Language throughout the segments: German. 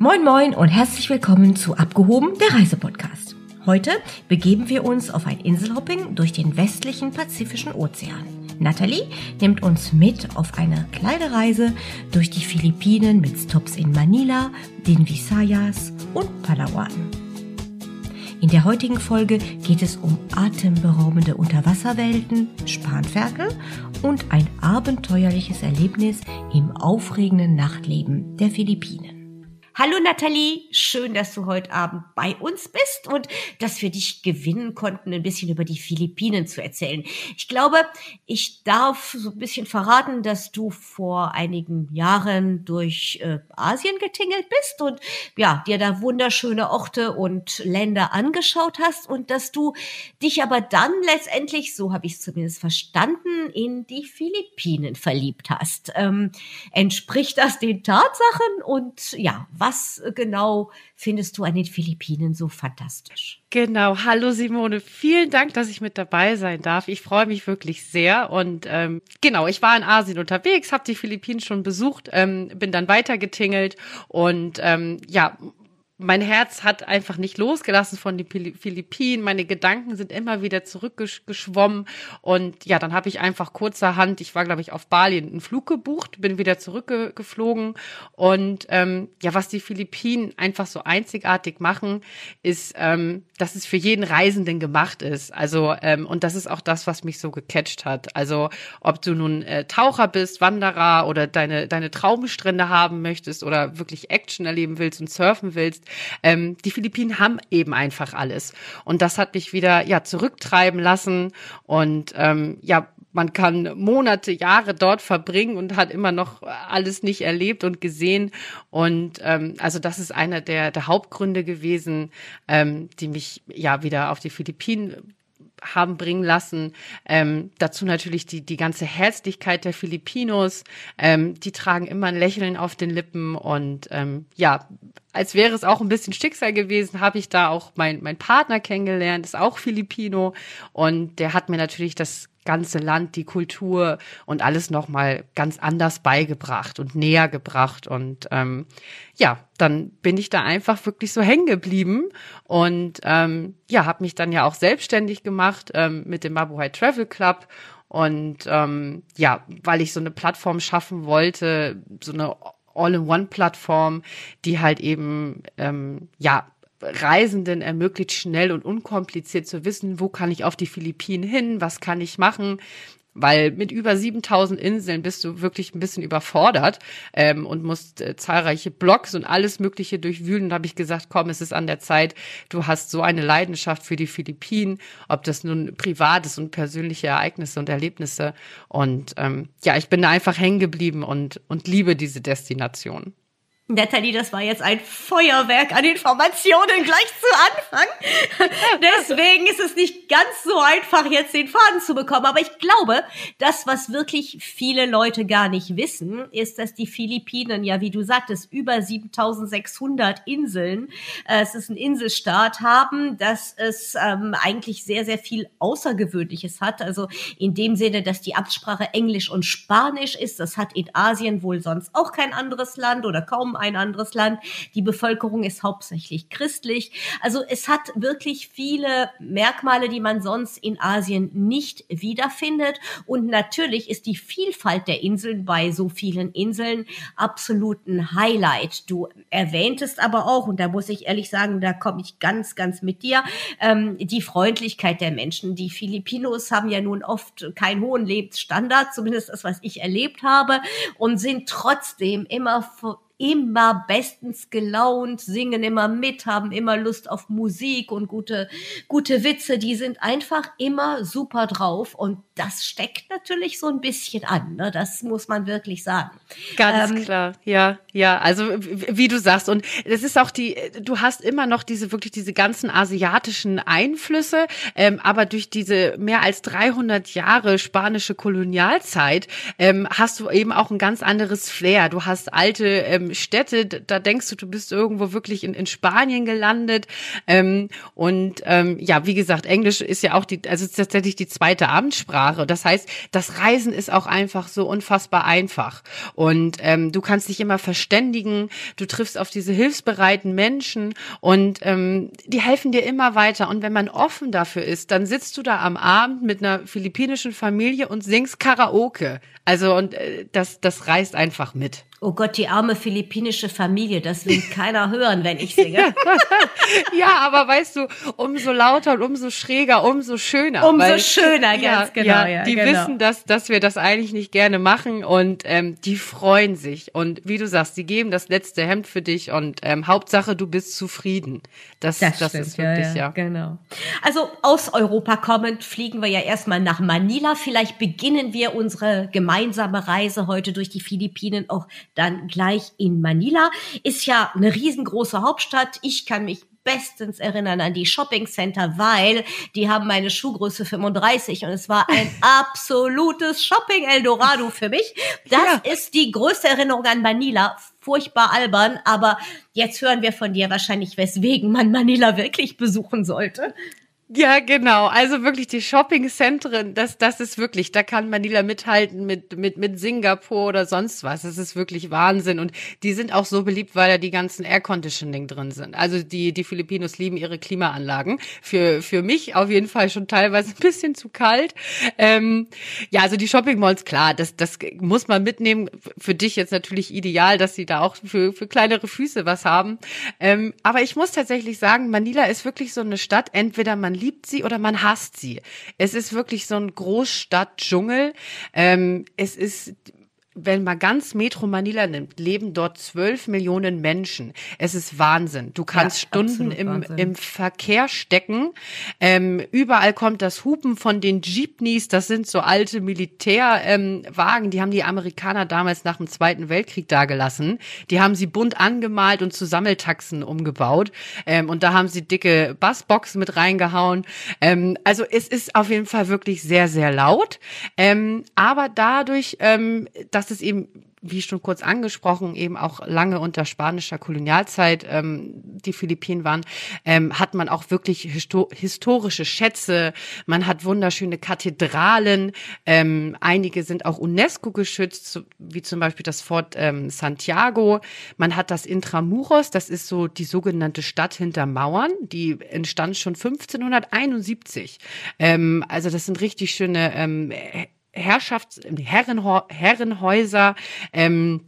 Moin moin und herzlich willkommen zu Abgehoben, der Reisepodcast. Heute begeben wir uns auf ein Inselhopping durch den westlichen Pazifischen Ozean. Natalie nimmt uns mit auf eine kleine Reise durch die Philippinen mit Stops in Manila, den Visayas und Palawan. In der heutigen Folge geht es um atemberaubende Unterwasserwelten, Spanferkel und ein abenteuerliches Erlebnis im aufregenden Nachtleben der Philippinen. Hallo Nathalie, schön, dass du heute Abend bei uns bist und dass wir dich gewinnen konnten, ein bisschen über die Philippinen zu erzählen. Ich glaube, ich darf so ein bisschen verraten, dass du vor einigen Jahren durch äh, Asien getingelt bist und ja, dir da wunderschöne Orte und Länder angeschaut hast und dass du dich aber dann letztendlich, so habe ich es zumindest verstanden, in die Philippinen verliebt hast. Ähm, entspricht das den Tatsachen und ja, was was genau findest du an den Philippinen so fantastisch? Genau, hallo Simone, vielen Dank, dass ich mit dabei sein darf. Ich freue mich wirklich sehr und ähm, genau, ich war in Asien unterwegs, habe die Philippinen schon besucht, ähm, bin dann weitergetingelt und ähm, ja, mein Herz hat einfach nicht losgelassen von den Philippinen. Meine Gedanken sind immer wieder zurückgeschwommen. Und ja, dann habe ich einfach kurzerhand, ich war, glaube ich, auf Bali einen Flug gebucht, bin wieder zurückgeflogen. Und ähm, ja, was die Philippinen einfach so einzigartig machen, ist, ähm, dass es für jeden Reisenden gemacht ist. Also, ähm, und das ist auch das, was mich so gecatcht hat. Also, ob du nun äh, Taucher bist, Wanderer oder deine, deine Traumstrände haben möchtest oder wirklich Action erleben willst und surfen willst, ähm, die Philippinen haben eben einfach alles. Und das hat mich wieder ja zurücktreiben lassen. Und ähm, ja, man kann Monate, Jahre dort verbringen und hat immer noch alles nicht erlebt und gesehen. Und ähm, also das ist einer der, der Hauptgründe gewesen, ähm, die mich ja wieder auf die Philippinen haben bringen lassen. Ähm, dazu natürlich die, die ganze Herzlichkeit der Filipinos. Ähm, die tragen immer ein Lächeln auf den Lippen und ähm, ja, als wäre es auch ein bisschen Schicksal gewesen, habe ich da auch mein, mein Partner kennengelernt, ist auch Filipino und der hat mir natürlich das ganze Land, die Kultur und alles nochmal ganz anders beigebracht und näher gebracht. Und ähm, ja, dann bin ich da einfach wirklich so hängen geblieben und ähm, ja, habe mich dann ja auch selbstständig gemacht ähm, mit dem Mabuhay Travel Club. Und ähm, ja, weil ich so eine Plattform schaffen wollte, so eine All-in-One-Plattform, die halt eben ähm, ja Reisenden ermöglicht, schnell und unkompliziert zu wissen, wo kann ich auf die Philippinen hin, was kann ich machen. Weil mit über 7000 Inseln bist du wirklich ein bisschen überfordert ähm, und musst äh, zahlreiche Blogs und alles Mögliche durchwühlen. Da habe ich gesagt, komm, es ist an der Zeit. Du hast so eine Leidenschaft für die Philippinen, ob das nun privates und persönliche Ereignisse und Erlebnisse. Und ähm, ja, ich bin da einfach hängen geblieben und, und liebe diese Destination. Natalie, das war jetzt ein Feuerwerk an Informationen gleich zu Anfang. Deswegen ist es nicht ganz so einfach, jetzt den Faden zu bekommen. Aber ich glaube, das, was wirklich viele Leute gar nicht wissen, ist, dass die Philippinen, ja, wie du sagtest, über 7600 Inseln, äh, es ist ein Inselstaat, haben, dass es ähm, eigentlich sehr, sehr viel Außergewöhnliches hat. Also in dem Sinne, dass die Amtssprache Englisch und Spanisch ist. Das hat in Asien wohl sonst auch kein anderes Land oder kaum ein anderes Land. Die Bevölkerung ist hauptsächlich christlich. Also es hat wirklich viele Merkmale, die man sonst in Asien nicht wiederfindet. Und natürlich ist die Vielfalt der Inseln bei so vielen Inseln absolut ein Highlight. Du erwähntest aber auch, und da muss ich ehrlich sagen, da komme ich ganz, ganz mit dir, ähm, die Freundlichkeit der Menschen. Die Filipinos haben ja nun oft keinen hohen Lebensstandard, zumindest das, was ich erlebt habe, und sind trotzdem immer immer bestens gelaunt, singen immer mit, haben immer Lust auf Musik und gute, gute Witze. Die sind einfach immer super drauf und das steckt natürlich so ein bisschen an. Ne? Das muss man wirklich sagen. Ganz ähm, klar, ja, ja. Also wie du sagst und es ist auch die, du hast immer noch diese wirklich diese ganzen asiatischen Einflüsse, ähm, aber durch diese mehr als 300 Jahre spanische Kolonialzeit ähm, hast du eben auch ein ganz anderes Flair. Du hast alte ähm, ähm, Städte, da denkst du, du bist irgendwo wirklich in, in Spanien gelandet. Ähm, und ähm, ja, wie gesagt, Englisch ist ja auch die, also ist tatsächlich die zweite Amtssprache. Das heißt, das Reisen ist auch einfach so unfassbar einfach. Und ähm, du kannst dich immer verständigen, du triffst auf diese hilfsbereiten Menschen und ähm, die helfen dir immer weiter. Und wenn man offen dafür ist, dann sitzt du da am Abend mit einer philippinischen Familie und singst Karaoke. Also und äh, das, das reißt einfach mit. Oh Gott, die arme philippinische Familie, das will keiner hören, wenn ich singe. ja, aber weißt du, umso lauter und umso schräger, umso schöner. Umso weil, schöner, ganz ja, genau. Ja, ja die genau. wissen, dass, dass wir das eigentlich nicht gerne machen und ähm, die freuen sich. Und wie du sagst, die geben das letzte Hemd für dich und ähm, Hauptsache, du bist zufrieden. Das, das, das ist wirklich, ja, ja. Genau. Also aus Europa kommend fliegen wir ja erstmal nach Manila. Vielleicht beginnen wir unsere gemeinsame Reise heute durch die Philippinen auch dann gleich in Manila. Ist ja eine riesengroße Hauptstadt. Ich kann mich bestens erinnern an die Shopping Center, weil die haben meine Schuhgröße 35 und es war ein absolutes Shopping Eldorado für mich. Das ja. ist die größte Erinnerung an Manila. Furchtbar albern, aber jetzt hören wir von dir wahrscheinlich, weswegen man Manila wirklich besuchen sollte. Ja, genau. Also wirklich die Shoppingzentren, das, das ist wirklich, da kann Manila mithalten mit, mit, mit Singapur oder sonst was. Das ist wirklich Wahnsinn. Und die sind auch so beliebt, weil da die ganzen Air Conditioning drin sind. Also die, die Filipinos lieben ihre Klimaanlagen. Für, für mich auf jeden Fall schon teilweise ein bisschen zu kalt. Ähm, ja, also die Shopping Malls, klar, das, das muss man mitnehmen. Für dich jetzt natürlich ideal, dass sie da auch für, für kleinere Füße was haben. Ähm, aber ich muss tatsächlich sagen, Manila ist wirklich so eine Stadt, entweder man liebt sie oder man hasst sie. Es ist wirklich so ein Großstadt-Dschungel. Ähm, es ist wenn man ganz Metro Manila nimmt, leben dort zwölf Millionen Menschen. Es ist Wahnsinn. Du kannst ja, Stunden im, im Verkehr stecken. Ähm, überall kommt das Hupen von den Jeepneys. Das sind so alte Militärwagen. Ähm, die haben die Amerikaner damals nach dem Zweiten Weltkrieg dagelassen. Die haben sie bunt angemalt und zu Sammeltaxen umgebaut. Ähm, und da haben sie dicke Bassboxen mit reingehauen. Ähm, also es ist auf jeden Fall wirklich sehr, sehr laut. Ähm, aber dadurch, ähm, dass dass es eben, wie schon kurz angesprochen, eben auch lange unter spanischer Kolonialzeit ähm, die Philippinen waren, ähm, hat man auch wirklich histo historische Schätze. Man hat wunderschöne Kathedralen. Ähm, einige sind auch UNESCO geschützt, wie zum Beispiel das Fort ähm, Santiago. Man hat das Intramuros, das ist so die sogenannte Stadt hinter Mauern. Die entstand schon 1571. Ähm, also das sind richtig schöne ähm, Herrschafts-, Herrenhäuser, Herrenhäuser ähm,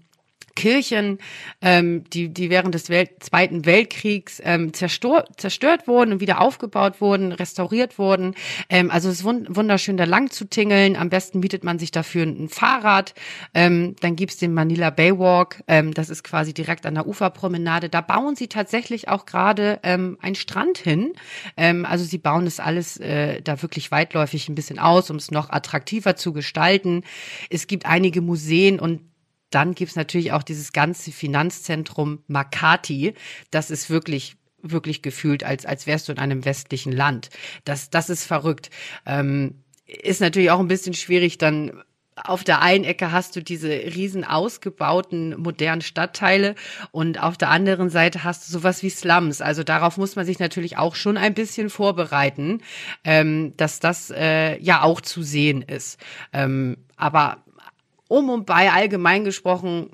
Kirchen, ähm, die, die während des Welt Zweiten Weltkriegs ähm, zerstört, zerstört wurden und wieder aufgebaut wurden, restauriert wurden. Ähm, also es ist wunderschön, da lang zu tingeln. Am besten bietet man sich dafür ein Fahrrad. Ähm, dann gibt's den Manila Baywalk. Ähm, das ist quasi direkt an der Uferpromenade. Da bauen sie tatsächlich auch gerade ähm, einen Strand hin. Ähm, also sie bauen das alles äh, da wirklich weitläufig ein bisschen aus, um es noch attraktiver zu gestalten. Es gibt einige Museen und dann gibt's natürlich auch dieses ganze Finanzzentrum Makati. Das ist wirklich wirklich gefühlt, als, als wärst du in einem westlichen Land. Das, das ist verrückt. Ähm, ist natürlich auch ein bisschen schwierig, dann auf der einen Ecke hast du diese riesen ausgebauten modernen Stadtteile und auf der anderen Seite hast du sowas wie Slums. Also darauf muss man sich natürlich auch schon ein bisschen vorbereiten, ähm, dass das äh, ja auch zu sehen ist. Ähm, aber um und bei allgemein gesprochen,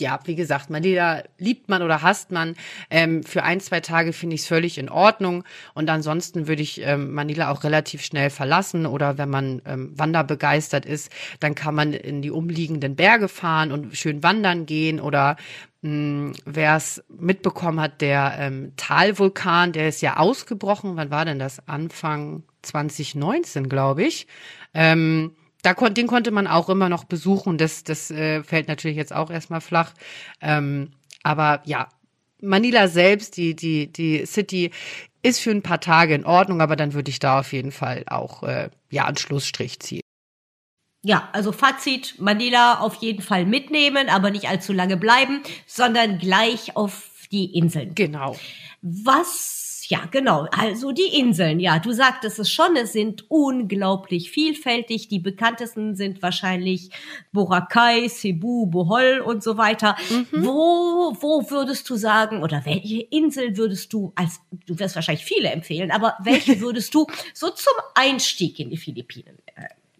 ja, wie gesagt, Manila liebt man oder hasst man. Ähm, für ein, zwei Tage finde ich es völlig in Ordnung. Und ansonsten würde ich ähm, Manila auch relativ schnell verlassen. Oder wenn man ähm, wanderbegeistert ist, dann kann man in die umliegenden Berge fahren und schön wandern gehen. Oder hm, wer es mitbekommen hat, der ähm, Talvulkan, der ist ja ausgebrochen. Wann war denn das? Anfang 2019, glaube ich. Ähm, da kon den konnte man auch immer noch besuchen. Das, das äh, fällt natürlich jetzt auch erstmal flach. Ähm, aber ja, Manila selbst, die, die, die City, ist für ein paar Tage in Ordnung, aber dann würde ich da auf jeden Fall auch äh, ja einen Schlussstrich ziehen. Ja, also Fazit, Manila auf jeden Fall mitnehmen, aber nicht allzu lange bleiben, sondern gleich auf die Inseln. Genau. Was ja, genau. Also die Inseln, ja, du sagtest es schon, es sind unglaublich vielfältig. Die bekanntesten sind wahrscheinlich Boracay, Cebu, Bohol und so weiter. Mhm. Wo, wo würdest du sagen, oder welche Insel würdest du als, du wirst wahrscheinlich viele empfehlen, aber welche würdest du so zum Einstieg in die Philippinen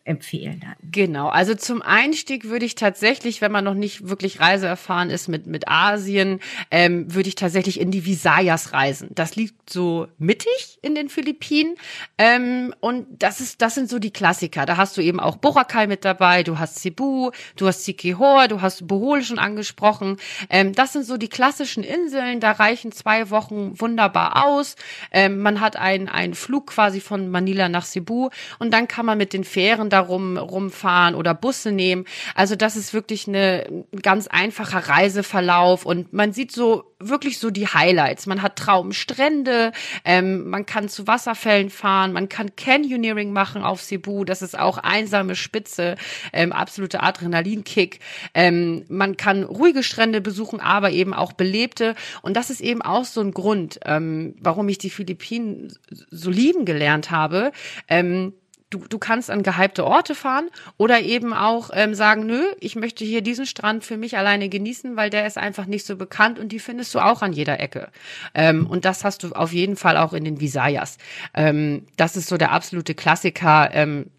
empfehlen dann. Genau, also zum Einstieg würde ich tatsächlich, wenn man noch nicht wirklich reiseerfahren ist mit, mit Asien, ähm, würde ich tatsächlich in die Visayas reisen. Das liegt so mittig in den Philippinen ähm, und das ist, das sind so die Klassiker. Da hast du eben auch Boracay mit dabei, du hast Cebu, du hast Siquijor, du hast Bohol schon angesprochen. Ähm, das sind so die klassischen Inseln, da reichen zwei Wochen wunderbar aus. Ähm, man hat einen, einen Flug quasi von Manila nach Cebu und dann kann man mit den Fähren da rum, rumfahren oder Busse nehmen. Also das ist wirklich eine ganz einfacher Reiseverlauf und man sieht so wirklich so die Highlights. Man hat Traumstrände, ähm, man kann zu Wasserfällen fahren, man kann Canyoneering machen auf Cebu, das ist auch einsame Spitze, ähm, absolute Adrenalinkick. Ähm, man kann ruhige Strände besuchen, aber eben auch belebte und das ist eben auch so ein Grund, ähm, warum ich die Philippinen so lieben gelernt habe. Ähm, du, du kannst an gehypte Orte fahren oder eben auch ähm, sagen, nö, ich möchte hier diesen Strand für mich alleine genießen, weil der ist einfach nicht so bekannt und die findest du auch an jeder Ecke. Ähm, und das hast du auf jeden Fall auch in den Visayas. Ähm, das ist so der absolute Klassiker ähm,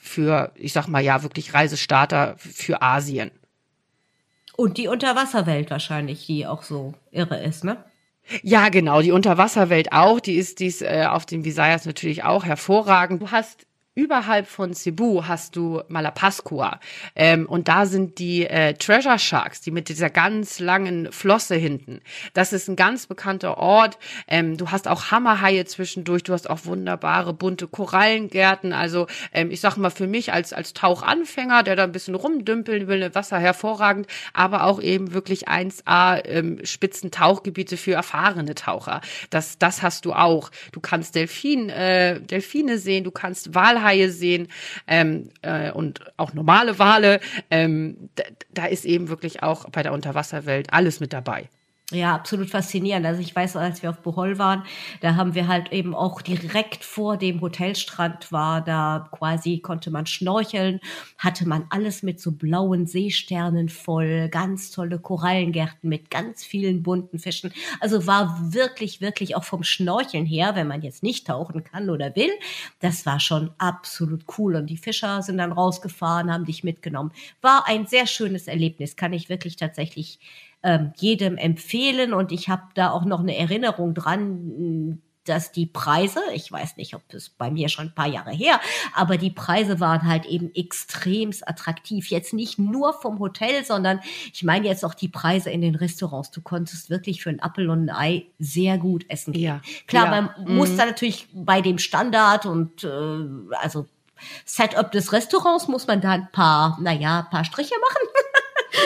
für, ich sag mal ja, wirklich Reisestarter für Asien. Und die Unterwasserwelt wahrscheinlich, die auch so irre ist, ne? Ja, genau, die Unterwasserwelt auch, die ist dies äh, auf den Visayas natürlich auch hervorragend. Du hast überhalb von Cebu hast du Malapascua. Ähm, und da sind die äh, Treasure Sharks, die mit dieser ganz langen Flosse hinten. Das ist ein ganz bekannter Ort. Ähm, du hast auch Hammerhaie zwischendurch. Du hast auch wunderbare bunte Korallengärten. Also ähm, ich sag mal für mich als als Tauchanfänger, der da ein bisschen rumdümpeln will, im Wasser hervorragend, aber auch eben wirklich 1A ähm, Spitzentauchgebiete für erfahrene Taucher. Das das hast du auch. Du kannst Delfin äh, Delfine sehen. Du kannst Walhaie Walhaie sehen ähm, äh, und auch normale Wale. Ähm, da, da ist eben wirklich auch bei der Unterwasserwelt alles mit dabei. Ja, absolut faszinierend. Also ich weiß, als wir auf Bohol waren, da haben wir halt eben auch direkt vor dem Hotelstrand war, da quasi konnte man schnorcheln, hatte man alles mit so blauen Seesternen voll, ganz tolle Korallengärten mit ganz vielen bunten Fischen. Also war wirklich, wirklich auch vom Schnorcheln her, wenn man jetzt nicht tauchen kann oder will, das war schon absolut cool. Und die Fischer sind dann rausgefahren, haben dich mitgenommen. War ein sehr schönes Erlebnis, kann ich wirklich tatsächlich ähm, jedem empfehlen. Und ich habe da auch noch eine Erinnerung dran, dass die Preise, ich weiß nicht, ob es bei mir schon ein paar Jahre her, aber die Preise waren halt eben extremst attraktiv. Jetzt nicht nur vom Hotel, sondern ich meine jetzt auch die Preise in den Restaurants. Du konntest wirklich für ein Apfel und ein Ei sehr gut essen gehen. Ja. Klar, ja. man mhm. muss da natürlich bei dem Standard und äh, also Setup des Restaurants muss man da ein paar, naja, ein paar Striche machen.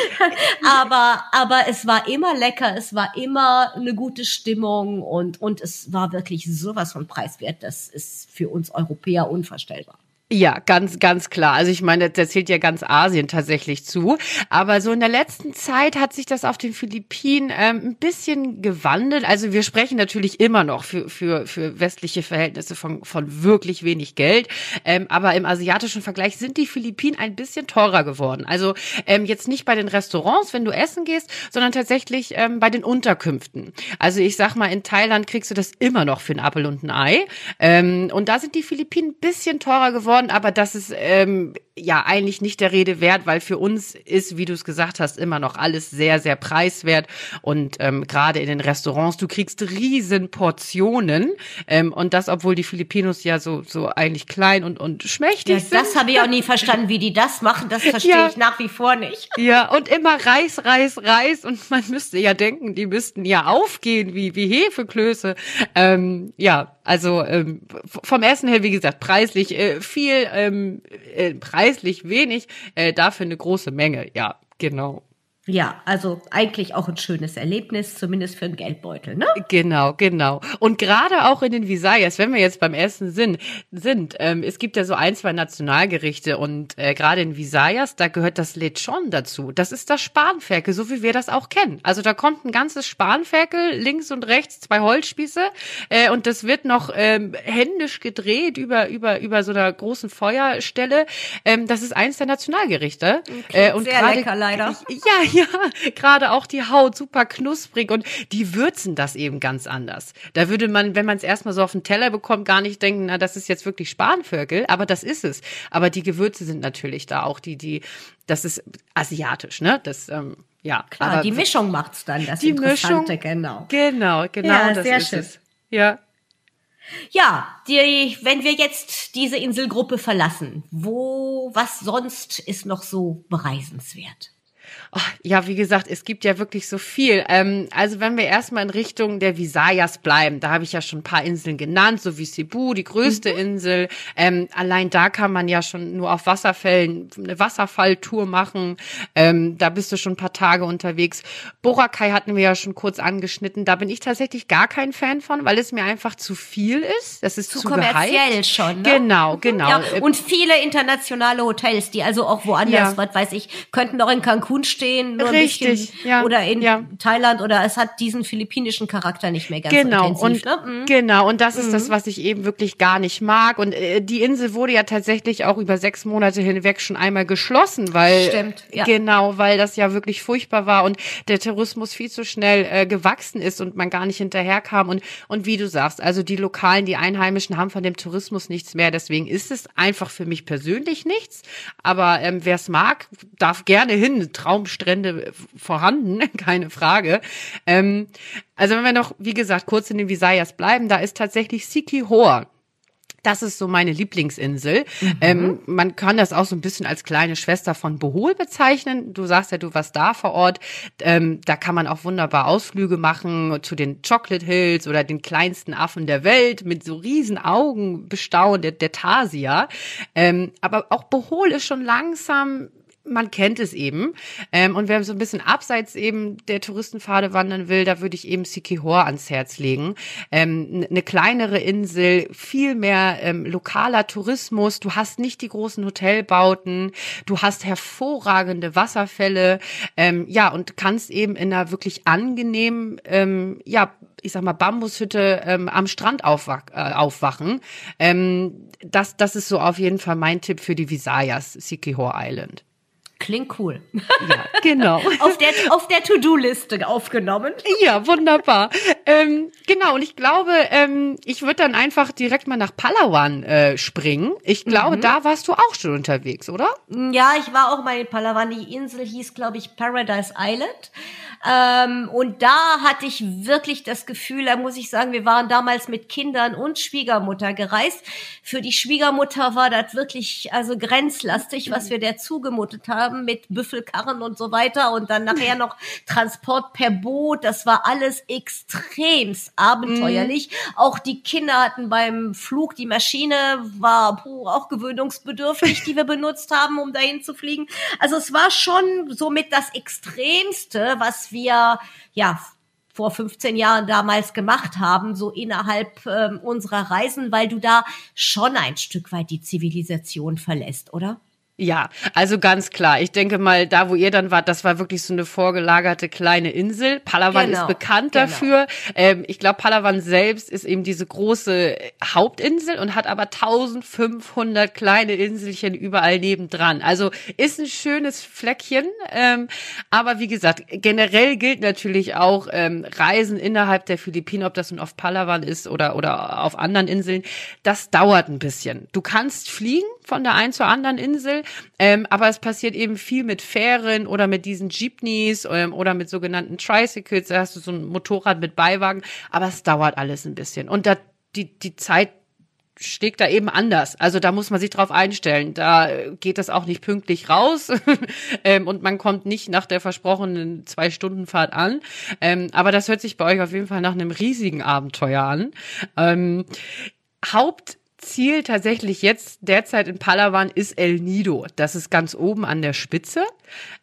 aber, aber es war immer lecker, es war immer eine gute Stimmung und, und es war wirklich sowas von preiswert. Das ist für uns Europäer unvorstellbar. Ja, ganz, ganz klar. Also ich meine, da zählt ja ganz Asien tatsächlich zu. Aber so in der letzten Zeit hat sich das auf den Philippinen ähm, ein bisschen gewandelt. Also wir sprechen natürlich immer noch für, für, für westliche Verhältnisse von, von wirklich wenig Geld. Ähm, aber im asiatischen Vergleich sind die Philippinen ein bisschen teurer geworden. Also ähm, jetzt nicht bei den Restaurants, wenn du essen gehst, sondern tatsächlich ähm, bei den Unterkünften. Also ich sag mal, in Thailand kriegst du das immer noch für ein Apfel und ein Ei. Ähm, und da sind die Philippinen ein bisschen teurer geworden geworden, aber das ist ähm, ja eigentlich nicht der Rede wert, weil für uns ist, wie du es gesagt hast, immer noch alles sehr, sehr preiswert. Und ähm, gerade in den Restaurants, du kriegst riesen Portionen. Ähm, und das, obwohl die Filipinos ja so, so eigentlich klein und, und schmächtig ja, sind. Das habe ich auch nie verstanden, wie die das machen. Das verstehe ja. ich nach wie vor nicht. Ja, und immer Reis, Reis, Reis. Und man müsste ja denken, die müssten ja aufgehen wie, wie Hefeklöße. Ähm, ja, also ähm, vom Essen her, wie gesagt, preislich äh, viel, ähm, äh, preislich wenig, äh, dafür eine große Menge. Ja, genau. Ja, also eigentlich auch ein schönes Erlebnis, zumindest für einen Geldbeutel, ne? Genau, genau. Und gerade auch in den Visayas, wenn wir jetzt beim Essen sind, sind ähm, es gibt ja so ein, zwei Nationalgerichte und äh, gerade in Visayas, da gehört das Lechon dazu. Das ist das Spanferkel, so wie wir das auch kennen. Also da kommt ein ganzes Spanferkel, links und rechts zwei Holzspieße äh, und das wird noch ähm, händisch gedreht über über über so einer großen Feuerstelle. Ähm, das ist eins der Nationalgerichte. Okay, äh, und sehr grade, lecker leider. Ja, ja, gerade auch die Haut super knusprig und die würzen das eben ganz anders. Da würde man, wenn man es erstmal so auf den Teller bekommt, gar nicht denken, na, das ist jetzt wirklich Spanvögel, aber das ist es. Aber die Gewürze sind natürlich da auch die, die, das ist asiatisch, ne? Das, ähm, ja. Klar, aber die Mischung macht's dann, das die Interessante, Mischung, genau. Genau, genau, ja, das sehr ist schön. es. Ja. Ja, die, wenn wir jetzt diese Inselgruppe verlassen, wo, was sonst ist noch so bereisenswert? Oh, ja, wie gesagt, es gibt ja wirklich so viel. Ähm, also wenn wir erstmal in Richtung der Visayas bleiben, da habe ich ja schon ein paar Inseln genannt, so wie Cebu, die größte mhm. Insel. Ähm, allein da kann man ja schon nur auf Wasserfällen eine Wasserfalltour machen. Ähm, da bist du schon ein paar Tage unterwegs. Boracay hatten wir ja schon kurz angeschnitten. Da bin ich tatsächlich gar kein Fan von, weil es mir einfach zu viel ist. Das ist zu, zu kommerziell gehypt. schon. Ne? Genau, genau. Ja, und viele internationale Hotels, die also auch woanders, ja. was weiß ich, könnten auch in Cancun stehen stehen, nur Richtig, ein bisschen, ja, oder in ja. Thailand oder es hat diesen philippinischen Charakter nicht mehr ganz genau, intensiv. Und, ne? mhm. Genau, und das ist mhm. das, was ich eben wirklich gar nicht mag. Und äh, die Insel wurde ja tatsächlich auch über sechs Monate hinweg schon einmal geschlossen, weil Stimmt, ja. genau, weil das ja wirklich furchtbar war und der Tourismus viel zu schnell äh, gewachsen ist und man gar nicht hinterherkam. Und, und wie du sagst, also die Lokalen, die Einheimischen haben von dem Tourismus nichts mehr. Deswegen ist es einfach für mich persönlich nichts. Aber ähm, wer es mag, darf gerne hin. Traumstrände vorhanden, keine Frage. Ähm, also wenn wir noch, wie gesagt, kurz in den Visayas bleiben, da ist tatsächlich Sikihor. Das ist so meine Lieblingsinsel. Mhm. Ähm, man kann das auch so ein bisschen als kleine Schwester von Bohol bezeichnen. Du sagst ja, du warst da vor Ort. Ähm, da kann man auch wunderbar Ausflüge machen zu den Chocolate Hills oder den kleinsten Affen der Welt mit so riesen Augen bestaunen, der, der Tarsia. Ähm, aber auch Bohol ist schon langsam man kennt es eben. Ähm, und wer so ein bisschen abseits eben der Touristenpfade wandern will, da würde ich eben Sikihor ans Herz legen. Ähm, eine kleinere Insel, viel mehr ähm, lokaler Tourismus. Du hast nicht die großen Hotelbauten. Du hast hervorragende Wasserfälle. Ähm, ja, und kannst eben in einer wirklich angenehmen, ähm, ja, ich sag mal, Bambushütte ähm, am Strand aufwach, äh, aufwachen. Ähm, das, das ist so auf jeden Fall mein Tipp für die Visayas, Sikihor Island. Klingt cool. Ja, genau. auf der, auf der To-Do-Liste aufgenommen. Ja, wunderbar. Ähm, genau, und ich glaube, ähm, ich würde dann einfach direkt mal nach Palawan äh, springen. Ich glaube, mhm. da warst du auch schon unterwegs, oder? Ja, ich war auch mal in Palawan. Die Insel hieß, glaube ich, Paradise Island. Ähm, und da hatte ich wirklich das Gefühl, da muss ich sagen, wir waren damals mit Kindern und Schwiegermutter gereist. Für die Schwiegermutter war das wirklich also grenzlastig, was wir der zugemutet haben mit Büffelkarren und so weiter und dann nachher noch Transport per Boot. Das war alles extremst abenteuerlich. Mhm. Auch die Kinder hatten beim Flug, die Maschine war puh, auch gewöhnungsbedürftig, die wir benutzt haben, um dahin zu fliegen. Also es war schon somit das Extremste, was wir ja vor 15 Jahren damals gemacht haben, so innerhalb ähm, unserer Reisen, weil du da schon ein Stück weit die Zivilisation verlässt, oder? Ja, also ganz klar. Ich denke mal, da wo ihr dann wart, das war wirklich so eine vorgelagerte kleine Insel. Palawan genau, ist bekannt genau. dafür. Ähm, ich glaube, Palawan selbst ist eben diese große Hauptinsel und hat aber 1500 kleine Inselchen überall nebendran. Also ist ein schönes Fleckchen. Ähm, aber wie gesagt, generell gilt natürlich auch ähm, Reisen innerhalb der Philippinen, ob das nun auf Palawan ist oder, oder auf anderen Inseln, das dauert ein bisschen. Du kannst fliegen von der einen zur anderen Insel, ähm, aber es passiert eben viel mit Fähren oder mit diesen Jeepneys ähm, oder mit sogenannten Tricycles. Da hast du so ein Motorrad mit Beiwagen, aber es dauert alles ein bisschen. Und da, die, die Zeit schlägt da eben anders. Also da muss man sich drauf einstellen. Da geht das auch nicht pünktlich raus ähm, und man kommt nicht nach der versprochenen zwei Stunden Fahrt an. Ähm, aber das hört sich bei euch auf jeden Fall nach einem riesigen Abenteuer an. Ähm, Haupt Ziel tatsächlich jetzt derzeit in Palawan ist El Nido. Das ist ganz oben an der Spitze.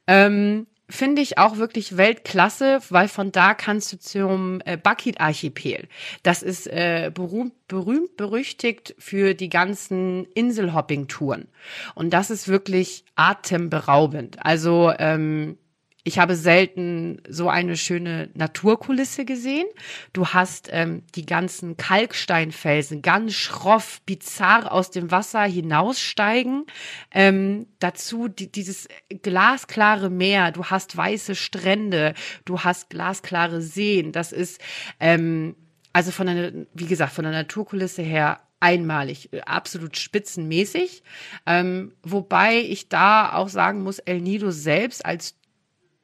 Ähm, finde ich auch wirklich Weltklasse, weil von da kannst du zum äh, Bakit-Archipel. Das ist äh, berühmt, berühmt berüchtigt für die ganzen Inselhopping-Touren. Und das ist wirklich atemberaubend. Also ähm, ich habe selten so eine schöne Naturkulisse gesehen. Du hast ähm, die ganzen Kalksteinfelsen ganz schroff, bizarr aus dem Wasser hinaussteigen. Ähm, dazu die, dieses glasklare Meer. Du hast weiße Strände. Du hast glasklare Seen. Das ist ähm, also von der, wie gesagt, von der Naturkulisse her einmalig, absolut spitzenmäßig. Ähm, wobei ich da auch sagen muss, El Nido selbst als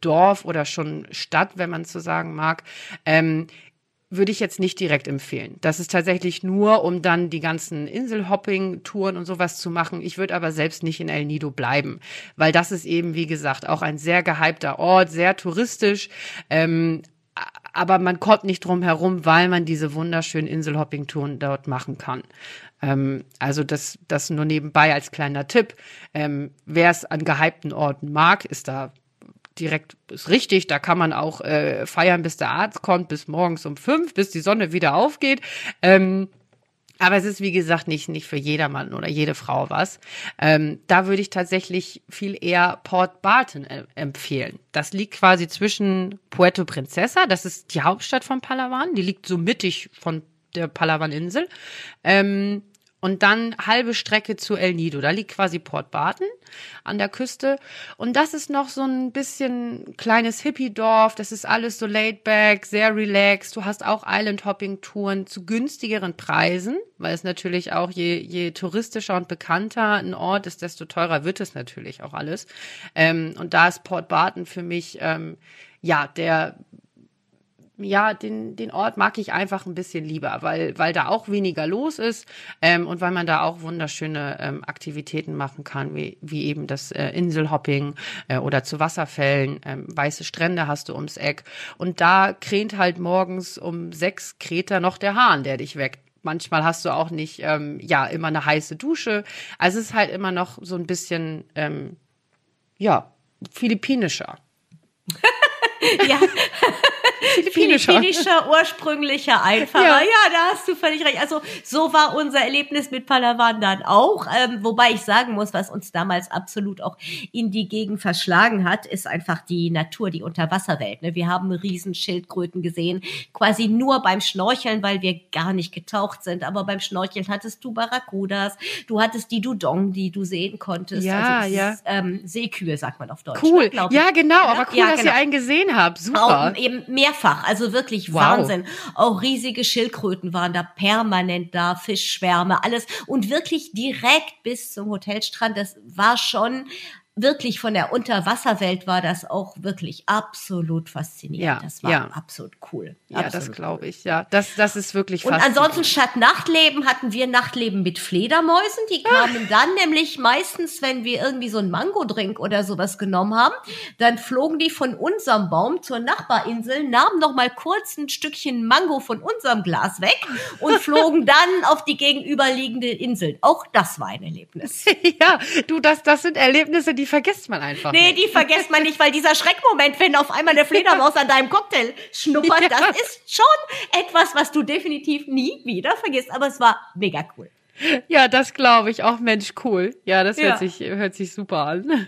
Dorf oder schon Stadt, wenn man so sagen mag, ähm, würde ich jetzt nicht direkt empfehlen. Das ist tatsächlich nur, um dann die ganzen Inselhopping-Touren und sowas zu machen. Ich würde aber selbst nicht in El Nido bleiben, weil das ist eben, wie gesagt, auch ein sehr gehypter Ort, sehr touristisch. Ähm, aber man kommt nicht drum herum, weil man diese wunderschönen Inselhopping-Touren dort machen kann. Ähm, also das, das nur nebenbei als kleiner Tipp. Ähm, Wer es an gehypten Orten mag, ist da direkt ist richtig, da kann man auch äh, feiern, bis der Arzt kommt, bis morgens um fünf, bis die Sonne wieder aufgeht. Ähm, aber es ist, wie gesagt, nicht, nicht für jedermann oder jede Frau was. Ähm, da würde ich tatsächlich viel eher Port Barton äh, empfehlen. Das liegt quasi zwischen Puerto Princesa, das ist die Hauptstadt von Palawan, die liegt so mittig von der Palawan-Insel. Ähm, und dann halbe Strecke zu El Nido. Da liegt quasi Port Barton an der Küste. Und das ist noch so ein bisschen kleines Hippie-Dorf. Das ist alles so laid back, sehr relaxed. Du hast auch Island-Hopping-Touren zu günstigeren Preisen, weil es natürlich auch je, je touristischer und bekannter ein Ort ist, desto teurer wird es natürlich auch alles. Ähm, und da ist Port Barton für mich, ähm, ja, der ja, den, den Ort mag ich einfach ein bisschen lieber, weil, weil da auch weniger los ist ähm, und weil man da auch wunderschöne ähm, Aktivitäten machen kann, wie, wie eben das äh, Inselhopping äh, oder zu Wasserfällen. Ähm, weiße Strände hast du ums Eck. Und da kräht halt morgens um sechs Kreter noch der Hahn, der dich weckt. Manchmal hast du auch nicht, ähm, ja, immer eine heiße Dusche. Also es ist halt immer noch so ein bisschen, ähm, ja, philippinischer. ja, philippinischer. philippinischer, ursprünglicher, einfacher. Ja. ja, da hast du völlig recht. Also so war unser Erlebnis mit Palawan dann auch. Ähm, wobei ich sagen muss, was uns damals absolut auch in die Gegend verschlagen hat, ist einfach die Natur, die Unterwasserwelt. Ne? Wir haben Riesenschildkröten gesehen, quasi nur beim Schnorcheln, weil wir gar nicht getaucht sind. Aber beim Schnorcheln hattest du Barracudas, du hattest die Dudong, die du sehen konntest. Ja, also ja. Ist, ähm, Seekühe, sagt man auf Deutsch. Cool. Ne, ja, genau. Aber cool, ja, dass genau. ihr einen gesehen habt. Super. Auch eben mehrfach mehrfach, also wirklich wow. Wahnsinn. Auch riesige Schildkröten waren da permanent da, Fischschwärme, alles und wirklich direkt bis zum Hotelstrand. Das war schon wirklich von der Unterwasserwelt war das auch wirklich absolut faszinierend. Ja, das war ja. absolut cool. Ja, absolut das glaube ich. Ja, das, das ist wirklich Und ansonsten statt Nachtleben hatten wir Nachtleben mit Fledermäusen. Die kamen dann nämlich meistens, wenn wir irgendwie so einen Mango-Drink oder sowas genommen haben, dann flogen die von unserem Baum zur Nachbarinsel, nahmen noch mal kurz ein Stückchen Mango von unserem Glas weg und flogen dann auf die gegenüberliegende Insel. Auch das war ein Erlebnis. ja, du, das, das sind Erlebnisse, die die vergisst man einfach. Nee, nicht. die vergisst man nicht, weil dieser Schreckmoment, wenn auf einmal eine Fledermaus an deinem Cocktail schnuppert, ja. das ist schon etwas, was du definitiv nie wieder vergisst. Aber es war mega cool. Ja, das glaube ich. Auch Mensch, cool. Ja, das ja. hört sich, hört sich super an.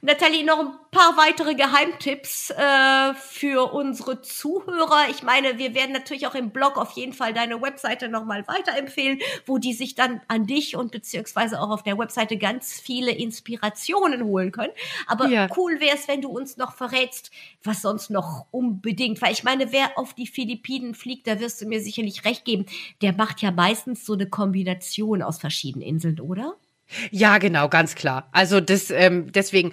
Nathalie, noch ein paar weitere Geheimtipps äh, für unsere Zuhörer. Ich meine, wir werden natürlich auch im Blog auf jeden Fall deine Webseite nochmal weiterempfehlen, wo die sich dann an dich und beziehungsweise auch auf der Webseite ganz viele Inspirationen holen können. Aber ja. cool wäre es, wenn du uns noch verrätst, was sonst noch unbedingt, weil ich meine, wer auf die Philippinen fliegt, da wirst du mir sicherlich recht geben, der macht ja meistens so eine Kombination aus verschiedenen Inseln, oder? Ja, genau, ganz klar. Also das, ähm, deswegen,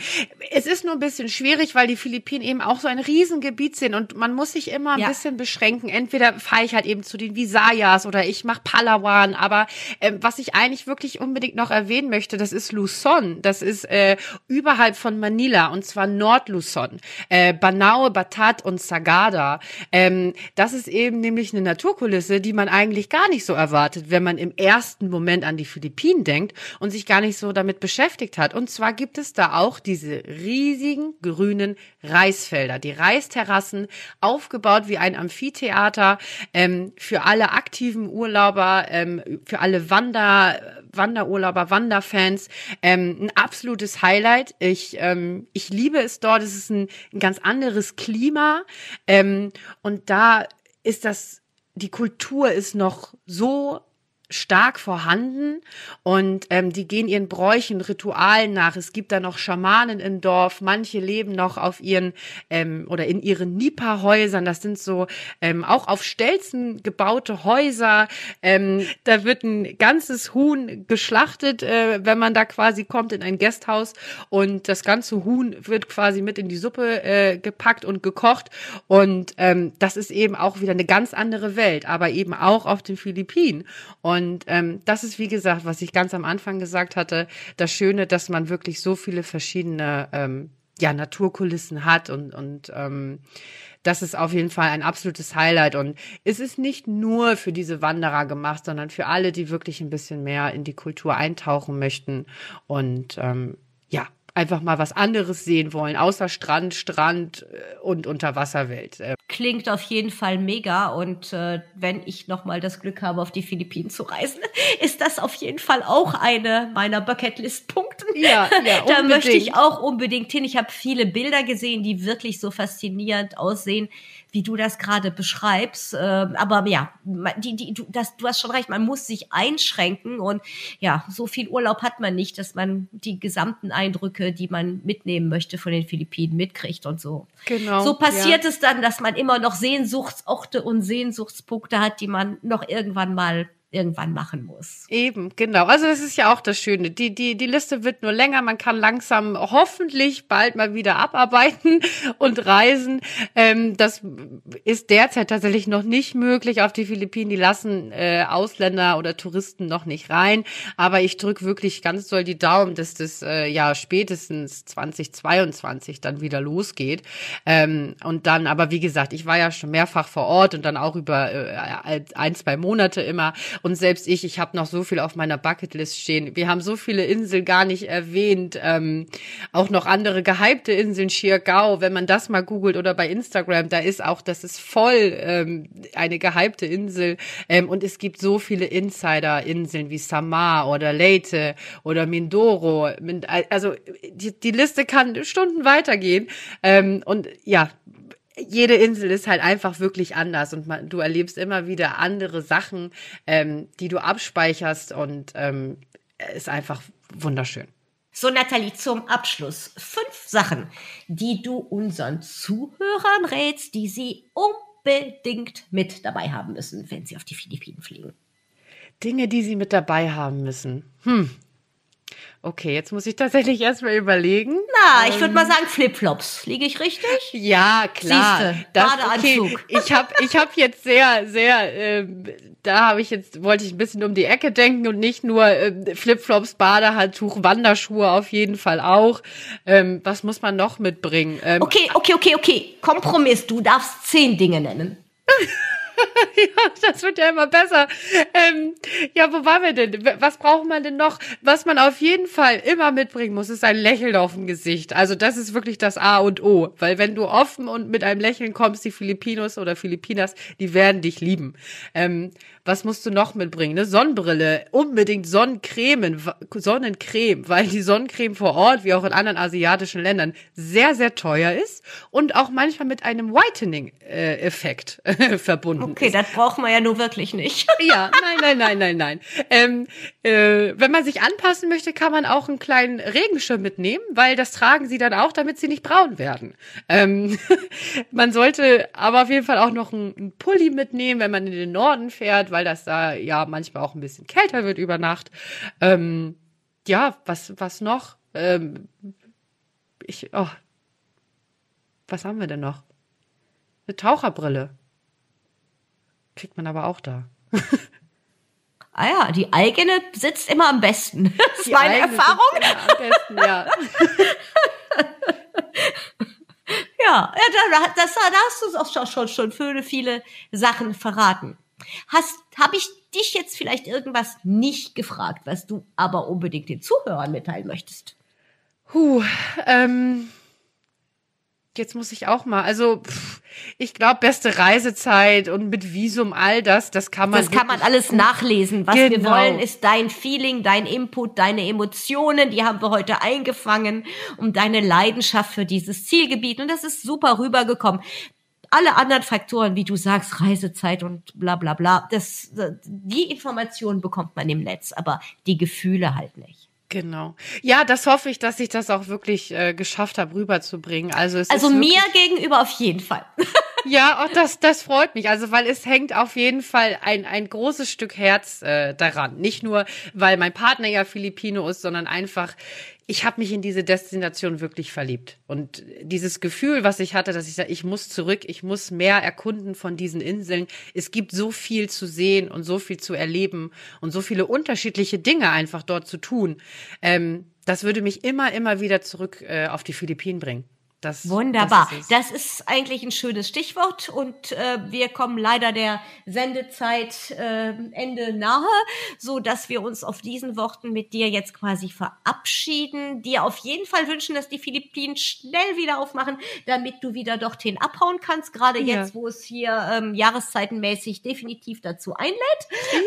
es ist nur ein bisschen schwierig, weil die Philippinen eben auch so ein Riesengebiet sind und man muss sich immer ein ja. bisschen beschränken. Entweder fahre ich halt eben zu den Visayas oder ich mache Palawan. Aber ähm, was ich eigentlich wirklich unbedingt noch erwähnen möchte, das ist Luzon. Das ist äh, überhalb von Manila und zwar Nord-Luzon. Äh, Banao, Batat und Sagada. Ähm, das ist eben nämlich eine Naturkulisse, die man eigentlich gar nicht so erwartet, wenn man im ersten Moment an die Philippinen denkt und sich sich gar nicht so damit beschäftigt hat. Und zwar gibt es da auch diese riesigen grünen Reisfelder, die Reisterrassen, aufgebaut wie ein Amphitheater ähm, für alle aktiven Urlauber, ähm, für alle Wander, Wanderurlauber, Wanderfans. Ähm, ein absolutes Highlight. Ich, ähm, ich liebe es dort. Es ist ein, ein ganz anderes Klima. Ähm, und da ist das, die Kultur ist noch so stark vorhanden und ähm, die gehen ihren Bräuchen, Ritualen nach. Es gibt da noch Schamanen im Dorf, manche leben noch auf ihren ähm, oder in ihren Nipa-Häusern. Das sind so ähm, auch auf Stelzen gebaute Häuser. Ähm, da wird ein ganzes Huhn geschlachtet, äh, wenn man da quasi kommt in ein Gasthaus und das ganze Huhn wird quasi mit in die Suppe äh, gepackt und gekocht und ähm, das ist eben auch wieder eine ganz andere Welt, aber eben auch auf den Philippinen. Und und ähm, das ist, wie gesagt, was ich ganz am Anfang gesagt hatte, das Schöne, dass man wirklich so viele verschiedene ähm, ja, Naturkulissen hat und, und ähm, das ist auf jeden Fall ein absolutes Highlight. Und es ist nicht nur für diese Wanderer gemacht, sondern für alle, die wirklich ein bisschen mehr in die Kultur eintauchen möchten. Und ähm, einfach mal was anderes sehen wollen, außer Strand, Strand äh, und Unterwasserwelt. Äh, Klingt auf jeden Fall mega und äh, wenn ich noch mal das Glück habe, auf die Philippinen zu reisen, ist das auf jeden Fall auch eine meiner Bucketlist-Punkte. Ja, ja, da möchte ich auch unbedingt hin. Ich habe viele Bilder gesehen, die wirklich so faszinierend aussehen wie du das gerade beschreibst. Äh, aber ja, die, die, du, das, du hast schon recht, man muss sich einschränken und ja, so viel Urlaub hat man nicht, dass man die gesamten Eindrücke, die man mitnehmen möchte von den Philippinen, mitkriegt und so. Genau. So passiert ja. es dann, dass man immer noch Sehnsuchtsorte und Sehnsuchtspunkte hat, die man noch irgendwann mal irgendwann machen muss. Eben, genau. Also das ist ja auch das Schöne. Die, die, die Liste wird nur länger. Man kann langsam hoffentlich bald mal wieder abarbeiten und reisen. Ähm, das ist derzeit tatsächlich noch nicht möglich auf die Philippinen. Die lassen äh, Ausländer oder Touristen noch nicht rein. Aber ich drücke wirklich ganz doll die Daumen, dass das äh, ja spätestens 2022 dann wieder losgeht. Ähm, und dann, aber wie gesagt, ich war ja schon mehrfach vor Ort und dann auch über äh, ein, zwei Monate immer. Und selbst ich, ich habe noch so viel auf meiner Bucketlist stehen. Wir haben so viele Inseln gar nicht erwähnt. Ähm, auch noch andere gehypte Inseln, Chiagao, wenn man das mal googelt oder bei Instagram, da ist auch, das ist voll ähm, eine gehypte Insel. Ähm, und es gibt so viele Insider-Inseln wie Samar oder Leyte oder Mindoro. Also die, die Liste kann Stunden weitergehen. Ähm, und ja, jede Insel ist halt einfach wirklich anders und man, du erlebst immer wieder andere Sachen, ähm, die du abspeicherst und ähm, ist einfach wunderschön. So, Nathalie, zum Abschluss fünf Sachen, die du unseren Zuhörern rätst, die sie unbedingt mit dabei haben müssen, wenn sie auf die Philippinen fliegen. Dinge, die sie mit dabei haben müssen. Hm, Okay, jetzt muss ich tatsächlich erstmal überlegen. Na, ich würde mal ähm, sagen Flipflops. Liege ich richtig? Ja, klar. Siehste, das, Badeanzug. Okay. Ich habe ich hab jetzt sehr, sehr, äh, da habe ich jetzt, wollte ich ein bisschen um die Ecke denken und nicht nur äh, Flipflops, Badehandtuch, Wanderschuhe auf jeden Fall auch. Ähm, was muss man noch mitbringen? Ähm, okay, okay, okay, okay. Kompromiss, du darfst zehn Dinge nennen. ja, das wird ja immer besser. Ähm, ja, wo waren wir denn? Was braucht man denn noch? Was man auf jeden Fall immer mitbringen muss, ist ein Lächeln auf dem Gesicht. Also das ist wirklich das A und O. Weil wenn du offen und mit einem Lächeln kommst, die Filipinos oder Filipinas, die werden dich lieben. Ähm, was musst du noch mitbringen? Eine Sonnenbrille, unbedingt Sonnencreme, Sonnencreme, weil die Sonnencreme vor Ort, wie auch in anderen asiatischen Ländern, sehr, sehr teuer ist und auch manchmal mit einem Whitening-Effekt äh, verbunden okay, das braucht man ja nur wirklich nicht. ja, nein, nein, nein, nein, nein. Ähm, äh, wenn man sich anpassen möchte, kann man auch einen kleinen Regenschirm mitnehmen, weil das tragen sie dann auch, damit sie nicht braun werden. Ähm, man sollte aber auf jeden Fall auch noch einen Pulli mitnehmen, wenn man in den Norden fährt, weil das da ja manchmal auch ein bisschen kälter wird über Nacht. Ähm, ja, was, was noch? Ähm, ich, oh, was haben wir denn noch? Eine Taucherbrille. Kriegt man aber auch da. ah ja, die eigene sitzt immer am besten. Das ist die meine Erfahrung. Am besten, ja. ja, da, das, da hast du auch schon, schon, schon viele, viele Sachen verraten. Hast, habe ich dich jetzt vielleicht irgendwas nicht gefragt, was du aber unbedingt den Zuhörern mitteilen möchtest? Huh, ähm, jetzt muss ich auch mal, also pff, ich glaube, beste Reisezeit und mit Visum, all das, das kann man. Das kann man alles nachlesen. Was Genau. wir wollen, ist dein Feeling, dein Input, deine Emotionen, die haben wir heute eingefangen, um deine Leidenschaft für dieses Zielgebiet. Und das ist super rübergekommen. Alle anderen Faktoren, wie du sagst, Reisezeit und bla bla bla, das, die Informationen bekommt man im Netz, aber die Gefühle halt nicht. Genau. Ja, das hoffe ich, dass ich das auch wirklich äh, geschafft habe, rüberzubringen. Also, es Also ist mir gegenüber auf jeden Fall. Ja, auch das, das freut mich. Also, weil es hängt auf jeden Fall ein, ein großes Stück Herz äh, daran. Nicht nur, weil mein Partner ja Filipino ist, sondern einfach, ich habe mich in diese Destination wirklich verliebt. Und dieses Gefühl, was ich hatte, dass ich sage, ich muss zurück, ich muss mehr erkunden von diesen Inseln. Es gibt so viel zu sehen und so viel zu erleben und so viele unterschiedliche Dinge einfach dort zu tun. Ähm, das würde mich immer, immer wieder zurück äh, auf die Philippinen bringen. Das, Wunderbar. Das ist. Das ist eigentlich ein schönes Stichwort und äh, wir kommen leider der Sendezeit äh, Ende nahe, so dass wir uns auf diesen Worten mit dir jetzt quasi verabschieden. Dir auf jeden Fall wünschen, dass die Philippinen schnell wieder aufmachen, damit du wieder dorthin abhauen kannst. Gerade Ja. jetzt, wo es hier ähm, jahreszeitenmäßig definitiv dazu einlädt.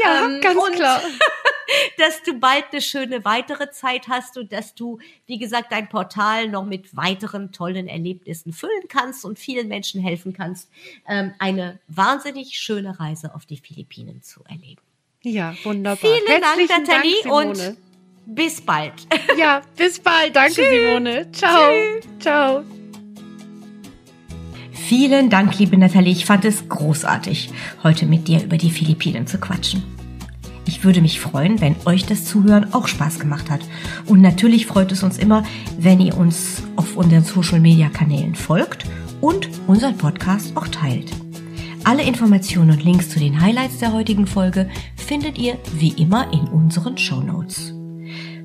ja, ähm, ganz klar. dass du bald eine schöne weitere Zeit hast und dass du, wie gesagt, dein Portal noch mit weiteren tollen Erlebnissen füllen kannst und vielen Menschen helfen kannst, ähm, eine wahnsinnig schöne Reise auf die Philippinen zu erleben. Ja, wunderbar. Vielen Dank, Herzlichen Nathalie, Dank, und Simone. bis bald. Ja, bis bald. Danke, Simone. Ciao. Ciao. Vielen Dank, liebe Nathalie. Ich fand es großartig, heute mit dir über die Philippinen zu quatschen. Ich würde mich freuen, wenn euch das Zuhören auch Spaß gemacht hat. Und natürlich freut es uns immer, wenn ihr uns auf unseren Social-Media-Kanälen folgt und unseren Podcast auch teilt. Alle Informationen und Links zu den Highlights der heutigen Folge findet ihr wie immer in unseren Show Notes.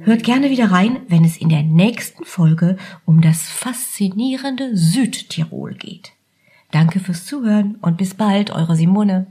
Hört gerne wieder rein, wenn es in der nächsten Folge um das faszinierende Südtirol geht. Danke fürs Zuhören und bis bald, eure Simone.